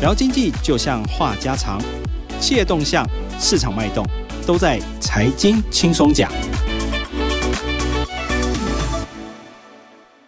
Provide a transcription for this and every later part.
聊经济就像话家常，企业动向、市场脉动，都在财经轻松讲。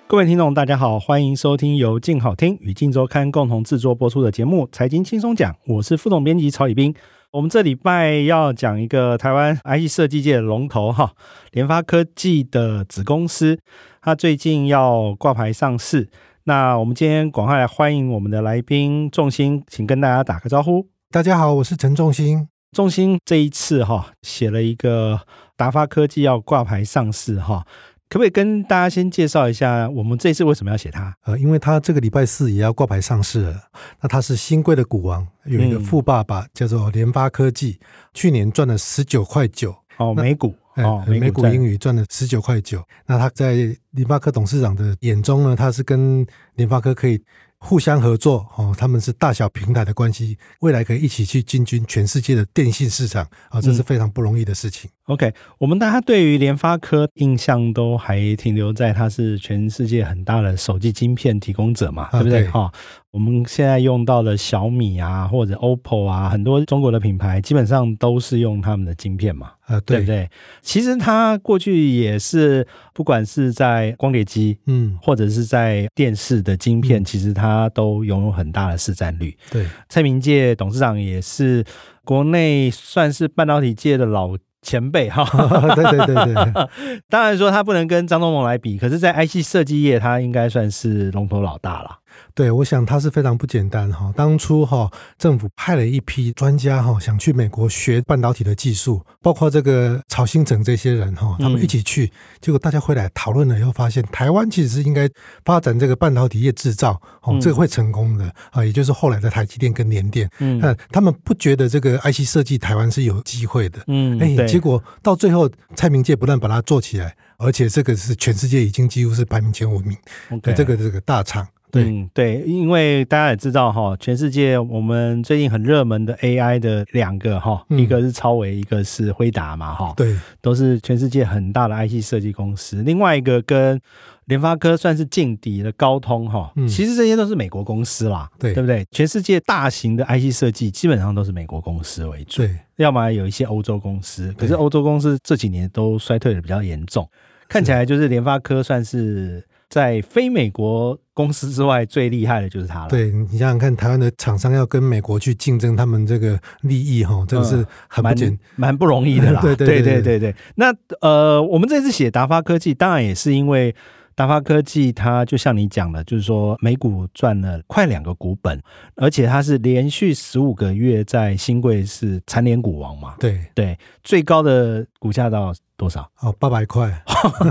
各位听众，大家好，欢迎收听由静好听与静周刊共同制作播出的节目《财经轻松讲》，我是副总编辑曹以斌。我们这礼拜要讲一个台湾 IC 设计界的龙头哈，联发科技的子公司，它最近要挂牌上市。那我们今天赶快来欢迎我们的来宾仲兴，请跟大家打个招呼。大家好，我是陈仲兴。仲兴这一次哈写了一个达发科技要挂牌上市哈。可不可以跟大家先介绍一下，我们这次为什么要写它？呃，因为它这个礼拜四也要挂牌上市了。那它是新贵的股王，有一个富爸爸叫做联发科技，嗯、去年赚了十九块九哦，每股哦，美股英语赚了十九块九。那他在联发科董事长的眼中呢，他是跟联发科可以。互相合作哦，他们是大小平台的关系，未来可以一起去进军全世界的电信市场啊，这是非常不容易的事情。嗯、OK，我们大家对于联发科印象都还停留在它是全世界很大的手机晶片提供者嘛，对不对？哈、啊，我们现在用到的小米啊，或者 OPPO 啊，很多中国的品牌基本上都是用他们的晶片嘛。呃，对不对？其实它过去也是，不管是在光碟机，嗯，或者是在电视的晶片，嗯、其实它都拥有很大的市占率。对，蔡明介董事长也是国内算是半导体界的老前辈哈。对对对对，当然说他不能跟张忠谋来比，可是，在 IC 设计业，他应该算是龙头老大了。对，我想他是非常不简单哈。当初哈政府派了一批专家哈，想去美国学半导体的技术，包括这个曹兴诚这些人哈，他们一起去，嗯、结果大家回来讨论了以后，发现台湾其实是应该发展这个半导体业制造，哦，这个会成功的啊，也就是后来的台积电跟联电，嗯，他们不觉得这个 IC 设计台湾是有机会的，嗯，哎，结果到最后蔡明介不但把它做起来，而且这个是全世界已经几乎是排名前五名的这个这个大厂。对、嗯、对，因为大家也知道哈，全世界我们最近很热门的 AI 的两个哈，嗯、一个是超维，一个是辉达嘛哈，对，都是全世界很大的 IC 设计公司。另外一个跟联发科算是劲敌的高通哈，嗯、其实这些都是美国公司啦，对，对不对？全世界大型的 IC 设计基本上都是美国公司为主，对，要么有一些欧洲公司，可是欧洲公司这几年都衰退的比较严重，看起来就是联发科算是。在非美国公司之外，最厉害的就是他了。对，你想想看，台湾的厂商要跟美国去竞争他们这个利益，哈，这个是很蛮简、蛮、嗯、不容易的啦。对对对对对对。那呃，我们这次写达发科技，当然也是因为。达发科技，它就像你讲的，就是说每股赚了快两个股本，而且它是连续十五个月在新贵是蝉联股王嘛？对对，最高的股价到多少？哦，八百块，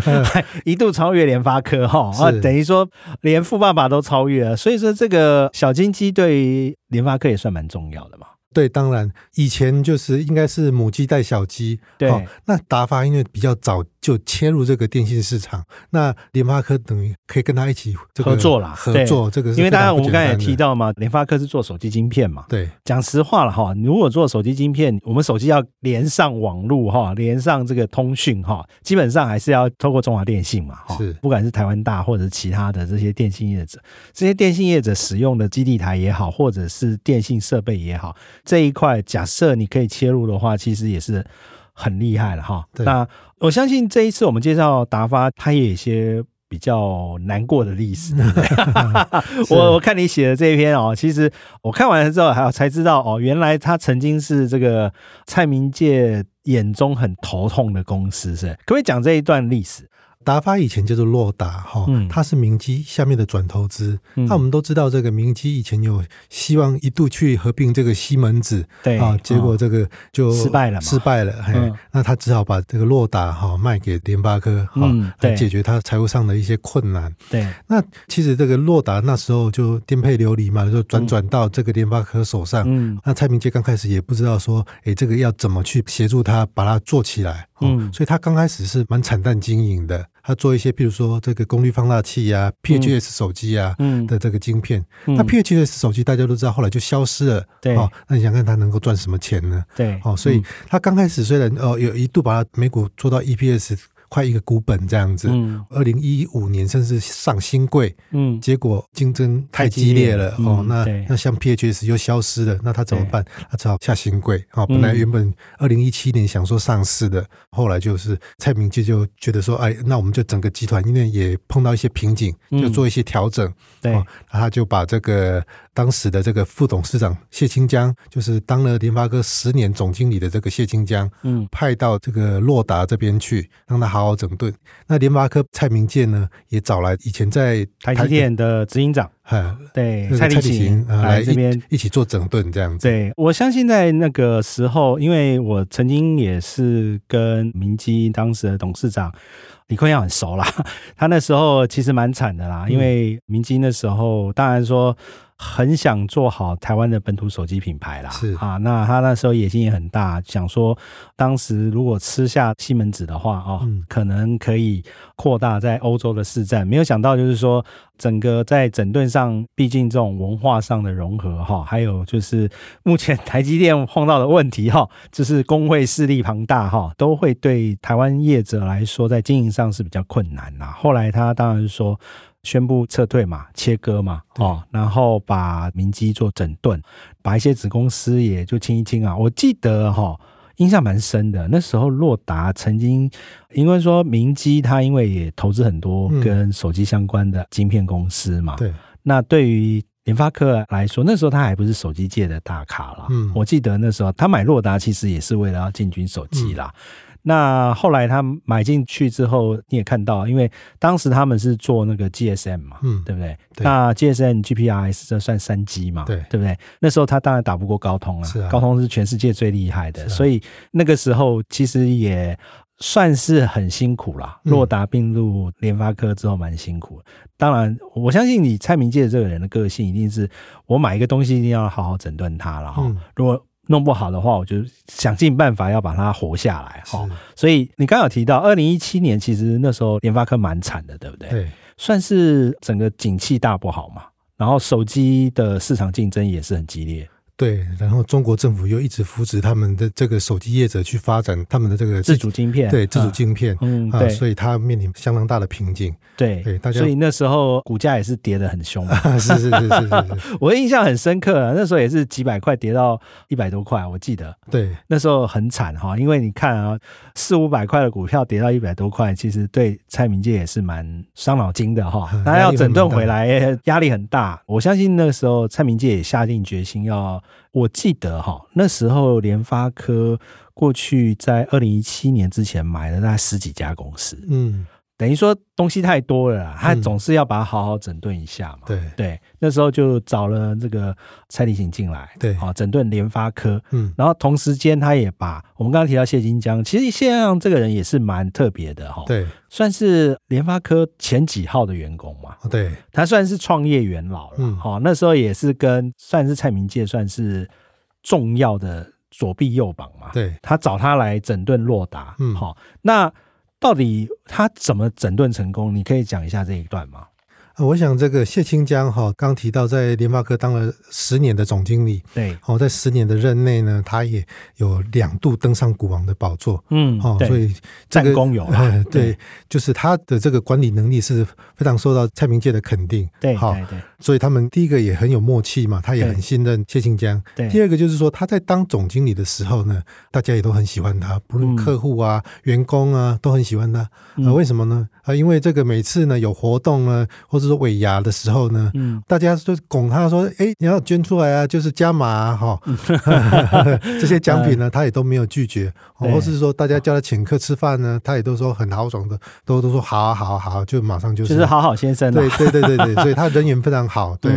一度超越联发科哈，啊，等于说连富爸爸都超越了，所以说这个小金鸡对于联发科也算蛮重要的嘛。对，当然以前就是应该是母鸡带小鸡，对，哦，那达发因为比较早。就切入这个电信市场，那联发科等于可以跟他一起合作啦。合作这个是，因为当然我们刚才也提到嘛，联发科是做手机晶片嘛。对，讲实话了哈，如果做手机晶片，我们手机要连上网络哈，连上这个通讯哈，基本上还是要透过中华电信嘛。是，不管是台湾大或者是其他的这些电信业者，这些电信业者使用的基地台也好，或者是电信设备也好，这一块假设你可以切入的话，其实也是。很厉害了哈，那我相信这一次我们介绍达发，他也有一些比较难过的历史。我我看你写的这一篇哦，其实我看完了之后，还才知道哦，原来他曾经是这个蔡明介眼中很头痛的公司，是？可不可以讲这一段历史？达发以前叫做洛达哈，它是明基下面的转投资。那、嗯、我们都知道，这个明基以前有希望一度去合并这个西门子，对啊，结果这个就失败了，失败了。嘿，嗯、那他只好把这个洛达哈卖给联发科，哈、嗯，来解决他财务上的一些困难。对，那其实这个洛达那时候就颠沛流离嘛，就转转到这个联发科手上。嗯，那蔡明介刚开始也不知道说，哎，这个要怎么去协助他把它做起来。嗯，所以他刚开始是蛮惨淡经营的。他做一些，比如说这个功率放大器啊、PHS 手机啊的这个晶片。那 PHS 手机大家都知道，后来就消失了。对，哦，那你想看他能够赚什么钱呢？对，哦，所以他刚开始虽然哦有一度把它美股做到 EPS 快一个股本这样子。嗯，二零一五年甚至上新贵，嗯，结果竞争太激烈了哦，那那像 PHS 又消失了，那他怎么办？他只好下新贵啊。本来原本二零一七年想说上市的，后来就是蔡明介就觉得说，哎，那我们就整个集团因为也碰到一些瓶颈，就做一些调整。对，他就把这个当时的这个副董事长谢清江，就是当了联发科十年总经理的这个谢清江，嗯，派到这个洛达这边去，让他好好整顿。那联发科蔡明介呢，也找来以前在台积电的执行长，哈，对，蔡立行来这边一起做整顿，这样子。对，我相信在那个时候，因为我曾经也是跟明基当时的董事长。李坤阳很熟啦，他那时候其实蛮惨的啦，因为明基那时候当然说很想做好台湾的本土手机品牌啦，是啊，那他那时候野心也很大，想说当时如果吃下西门子的话哦，可能可以扩大在欧洲的市占，没有想到就是说。整个在整顿上，毕竟这种文化上的融合哈，还有就是目前台积电碰到的问题哈，就是工会势力庞大哈，都会对台湾业者来说在经营上是比较困难呐。后来他当然是说宣布撤退嘛，切割嘛，哦，然后把明基做整顿，把一些子公司也就清一清啊。我记得哈。印象蛮深的，那时候洛达曾经因为说明基他因为也投资很多跟手机相关的晶片公司嘛，对，那对于联发科来说，那时候他还不是手机界的大咖啦。嗯，我记得那时候他买洛达其实也是为了要进军手机啦。那后来他买进去之后，你也看到，因为当时他们是做那个 GSM 嘛，嗯，对不对？对，那 GSM GPRS 这算三 G 嘛，对，对不对？那时候他当然打不过高通啊，是啊，高通是全世界最厉害的，啊，所以那个时候其实也算是很辛苦啦。洛达并入联发科之后蛮辛苦，当然我相信你蔡明介这个人的个性，一定是我买一个东西一定要好好整顿它了哈，嗯。如果弄不好的话，我就想尽办法要把它活下来哈。所以你刚有提到，二零一七年其实那时候联发科蛮惨的，对不对？对，算是整个景气大不好嘛。然后手机的市场竞争也是很激烈。对，然后中国政府又一直扶持他们的这个手机业者去发展他们的这个自主晶片，对自主晶片，嗯，对，所以它面临相当大的瓶颈。对，对，大家，所以那时候股价也是跌得很凶。是是是是是，我印象很深刻啊，那时候也是几百块跌到一百多块，我记得。对，那时候很惨哈，因为你看啊，四五百块的股票跌到一百多块，其实对蔡明介也是蛮伤脑筋的哈。他要整顿回来，压力很大。我相信那个时候蔡明介也下定决心要。我记得哈，那时候联发科过去在二零一七年之前买了大概十几家公司，嗯。等于说东西太多了，他总是要把它好好整顿一下嘛。对对，那时候就找了这个蔡立行进来，对，好整顿联发科。嗯，然后同时间他也把我们刚刚提到谢金江，其实谢金江这个人也是蛮特别的哈。对，算是联发科前几号的员工嘛。对，他算是创业元老了。嗯好，那时候也是跟算是蔡明介算是重要的左臂右膀嘛。对，他找他来整顿洛达。嗯，好，那。到底他怎么整顿成功？你可以讲一下这一段吗？我想这个谢清江哈，刚提到在联发科当了十年的总经理，对，哦，在十年的任内呢，他也有两度登上股王的宝座，嗯，哦，所以战功有了，对，就是他的这个管理能力是非常受到蔡明介的肯定，对，好，对，所以他们第一个也很有默契嘛，他也很信任谢清江，对，第二个就是说他在当总经理的时候呢，大家也都很喜欢他，不论客户啊、员工啊都很喜欢他，啊，为什么呢？啊，因为这个每次呢有活动呢，或者说尾牙的时候呢，嗯，大家就拱他说：“哎，你要捐出来啊，就是加码啊，哈，这些奖品呢，他也都没有拒绝。或是说大家叫他请客吃饭呢，他也都说很豪爽的，都都说好啊，好啊，好，就马上就是，就是好好先生。对对对对对，所以他人缘非常好。对，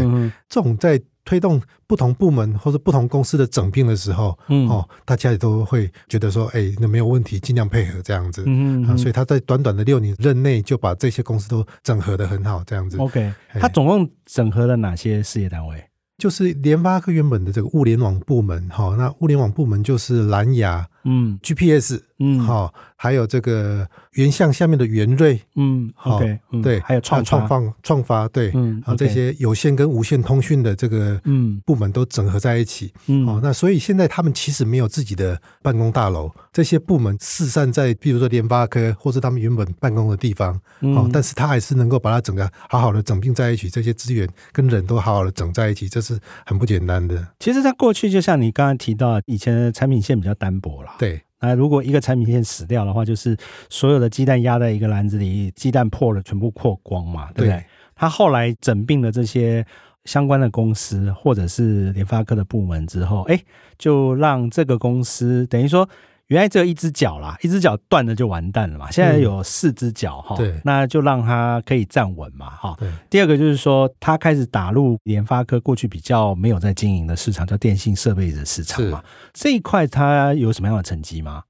这种在。推动不同部门或者不同公司的整并的时候，嗯，哦，大家也都会觉得说，哎，那没有问题，尽量配合这样子，嗯，嗯，啊，所以他在短短的六年任内就把这些公司都整合的很好，这样子。OK，他总共整合了哪些事业单位？就是联发科原本的这个物联网部门，哈，那物联网部门就是蓝牙。嗯，GPS，嗯，好，还有这个原相下面的元锐，嗯，OK，对，还有创创放创发，对，嗯，好，这些有线跟无线通讯的这个嗯。部门都整合在一起，嗯，哦，那所以现在他们其实没有自己的办公大楼，这些部门四散在，比如说联发科或者他们原本办公的地方，哦，但是他还是能够把它整个好好的整并在一起，这些资源跟人都好好的整在一起，这是很不简单的。其实，在过去，就像你刚刚提到，以前的产品线比较单薄了。对，那如果一个产品线死掉的话，就是所有的鸡蛋压在一个篮子里，鸡蛋破了，全部破光嘛，对不对？对，他后来整并了这些相关的公司，或者是联发科的部门之后，哎，就让这个公司等于说。原来只有一只脚啦，一只脚断了就完蛋了嘛。现在有四只脚哈，对，那就让它可以站稳嘛哈。第二个就是说，它开始打入联发科过去比较没有在经营的市场，叫电信设备的市场嘛。这一块它有什么样的成绩吗？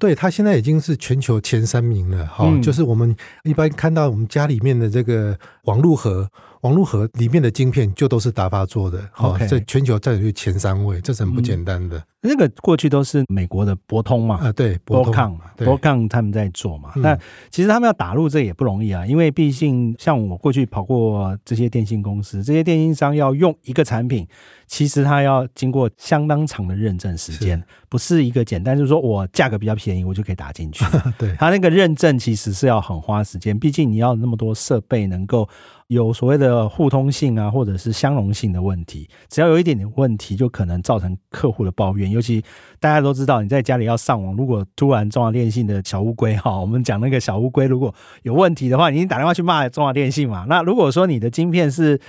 对，它现在已经是全球前三名了哈。嗯。就是我们一般看到我们家里面的这个网路盒。网络盒里面的晶片就都是达发做的，哈，在全球占有率前三位，这是很不简单的。那个过去都是美国的博通嘛，啊，对，博康嘛，博康他们在做嘛。那其实他们要打入这也不容易啊，因为毕竟像我过去跑过这些电信公司，这些电信商要用一个产品，其实他要经过相当长的认证时间，不是一个简单就是说我价格比较便宜，我就可以打进去。对，它那个认证其实是要很花时间，毕竟你要那么多设备能够。有所谓的互通性啊，或者是相容性的问题，只要有一点点问题，就可能造成客户的抱怨。尤其大家都知道，你在家里要上网，如果突然中华电信的小乌龟哈，我们讲那个小乌龟如果有问题的话，你打电话去骂中华电信嘛。那如果说你的晶片是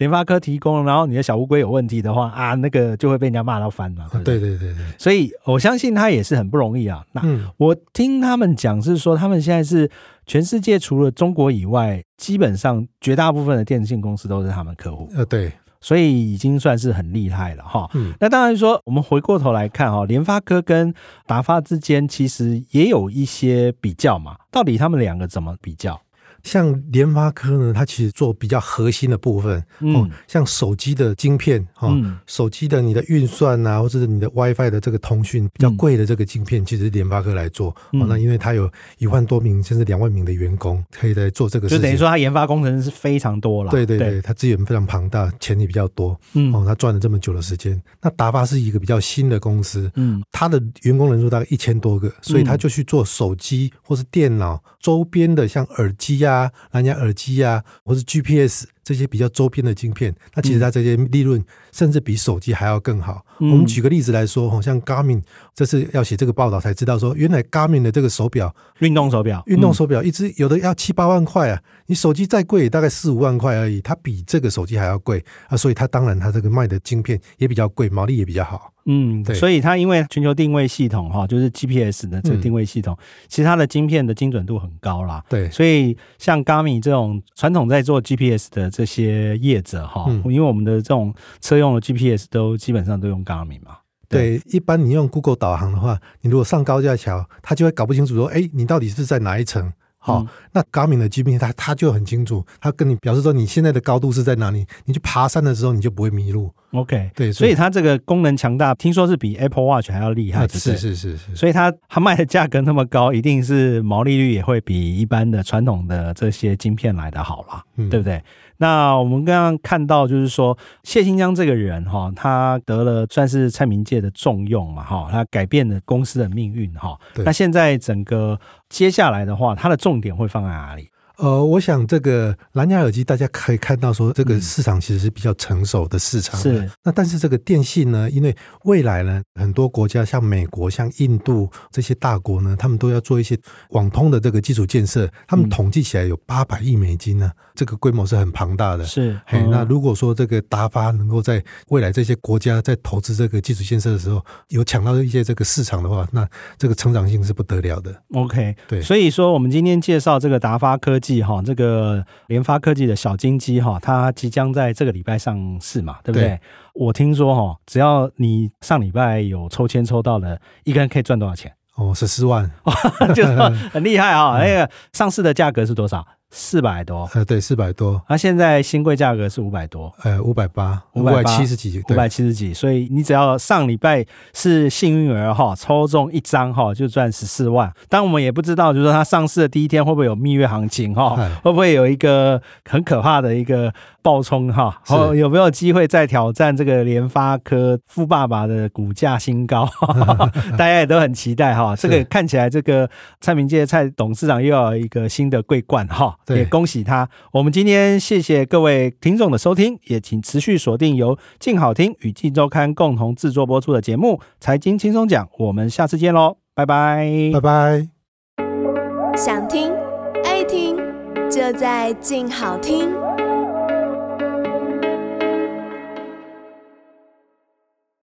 联发科提供，然后你的小乌龟有问题的话啊，那个就会被人家骂到翻嘛。对对对对，所以我相信他也是很不容易啊。那我听他们讲是说，他们现在是。全世界除了中国以外，基本上绝大部分的电信公司都是他们客户。呃，对，所以已经算是很厉害了哈。嗯，那当然说，我们回过头来看哈，联发科跟达发之间其实也有一些比较嘛。到底他们两个怎么比较？像联发科呢，它其实做比较核心的部分，嗯，像手机的晶片，哈、嗯，手机的你的运算啊，或者是你的 WiFi 的这个通讯比较贵的这个晶片，其实是联发科来做。哦、那因为它有一万多名甚至两万名的员工，可以来做这个事情，就等于说它研发工程师是非常多了。对对对，它资源非常庞大，钱也比较多。嗯，哦，它赚了这么久的时间。那达巴是一个比较新的公司，嗯，它的员工人数大概一千多个，所以它就去做手机或是电脑周边的，像耳机啊。啊，蓝牙耳机啊，或是 GPS 这些比较周边的晶片，那其实它这些利润甚至比手机还要更好。嗯、我们举个例子来说，好像 Garmin 这次要写这个报道才知道说，原来 Garmin 的这个手表，运动手表，运动手表一只有的要七八万块啊，你手机再贵也大概四五万块而已，它比这个手机还要贵啊，所以它当然它这个卖的晶片也比较贵，毛利也比较好。嗯，对，所以它因为全球定位系统哈，就是 GPS 的这个定位系统，嗯、其实它的晶片的精准度很高啦。对，所以像 Garmin 这种传统在做 GPS 的这些业者哈，嗯、因为我们的这种车用的 GPS 都基本上都用 Garmin 嘛。对，对，一般你用 Google 导航的话，你如果上高架桥，它就会搞不清楚说，哎，你到底是在哪一层？好，嗯、那 Garmin 的 GPS 它它就很清楚，它跟你表示说你现在的高度是在哪里，你去爬山的时候你就不会迷路。OK，对，所以它这个功能强大，听说是比 Apple Watch 还要厉害，是是是是，所以它它卖的价格那么高，一定是毛利率也会比一般的传统的这些晶片来的好啦，嗯、对不对？那我们刚刚看到就是说谢新江这个人哈，他得了算是蔡明界的重用嘛哈，他改变了公司的命运哈。对那现在整个接下来的话，它的重点会放在哪里？呃，我想这个蓝牙耳机，大家可以看到说，这个市场其实是比较成熟的市场。是。那但是这个电信呢，因为未来呢，很多国家像美国、像印度这些大国呢，他们都要做一些网通的这个基础建设，他们统计起来有八百亿美金呢，这个规模是很庞大的。是。嘿，那如果说这个达发能够在未来这些国家在投资这个基础建设的时候，有抢到一些这个市场的话，那这个成长性是不得了的。OK，对。所以说，我们今天介绍这个达发科技。哈，这个联发科技的小金鸡哈，它即将在这个礼拜上市嘛，对不对？对，我听说哈，只要你上礼拜有抽签抽到了，一个人可以赚多少钱？哦，十四万，就是很厉害啊！那个上市的价格是多少？四百多，呃，对，四百多。那、啊、现在新贵价格是五百多，呃，五百八，五百七十几，五百七十几。所以你只要上礼拜是幸运儿哈，抽中一张哈，就赚十四万。但我们也不知道，就是说它上市的第一天会不会有蜜月行情哈，会不会有一个很可怕的一个暴冲哈，哦，有没有机会再挑战这个联发科富爸爸的股价新高？大家也都很期待哈。这个看起来，这个蔡明介蔡董事长又要一个新的桂冠哈。也恭喜他！我们今天谢谢各位听众的收听，也请持续锁定由静好听与镜周刊共同制作播出的节目《财经轻松讲》，我们下次见喽，拜拜，拜拜。想听爱听，就在静好听。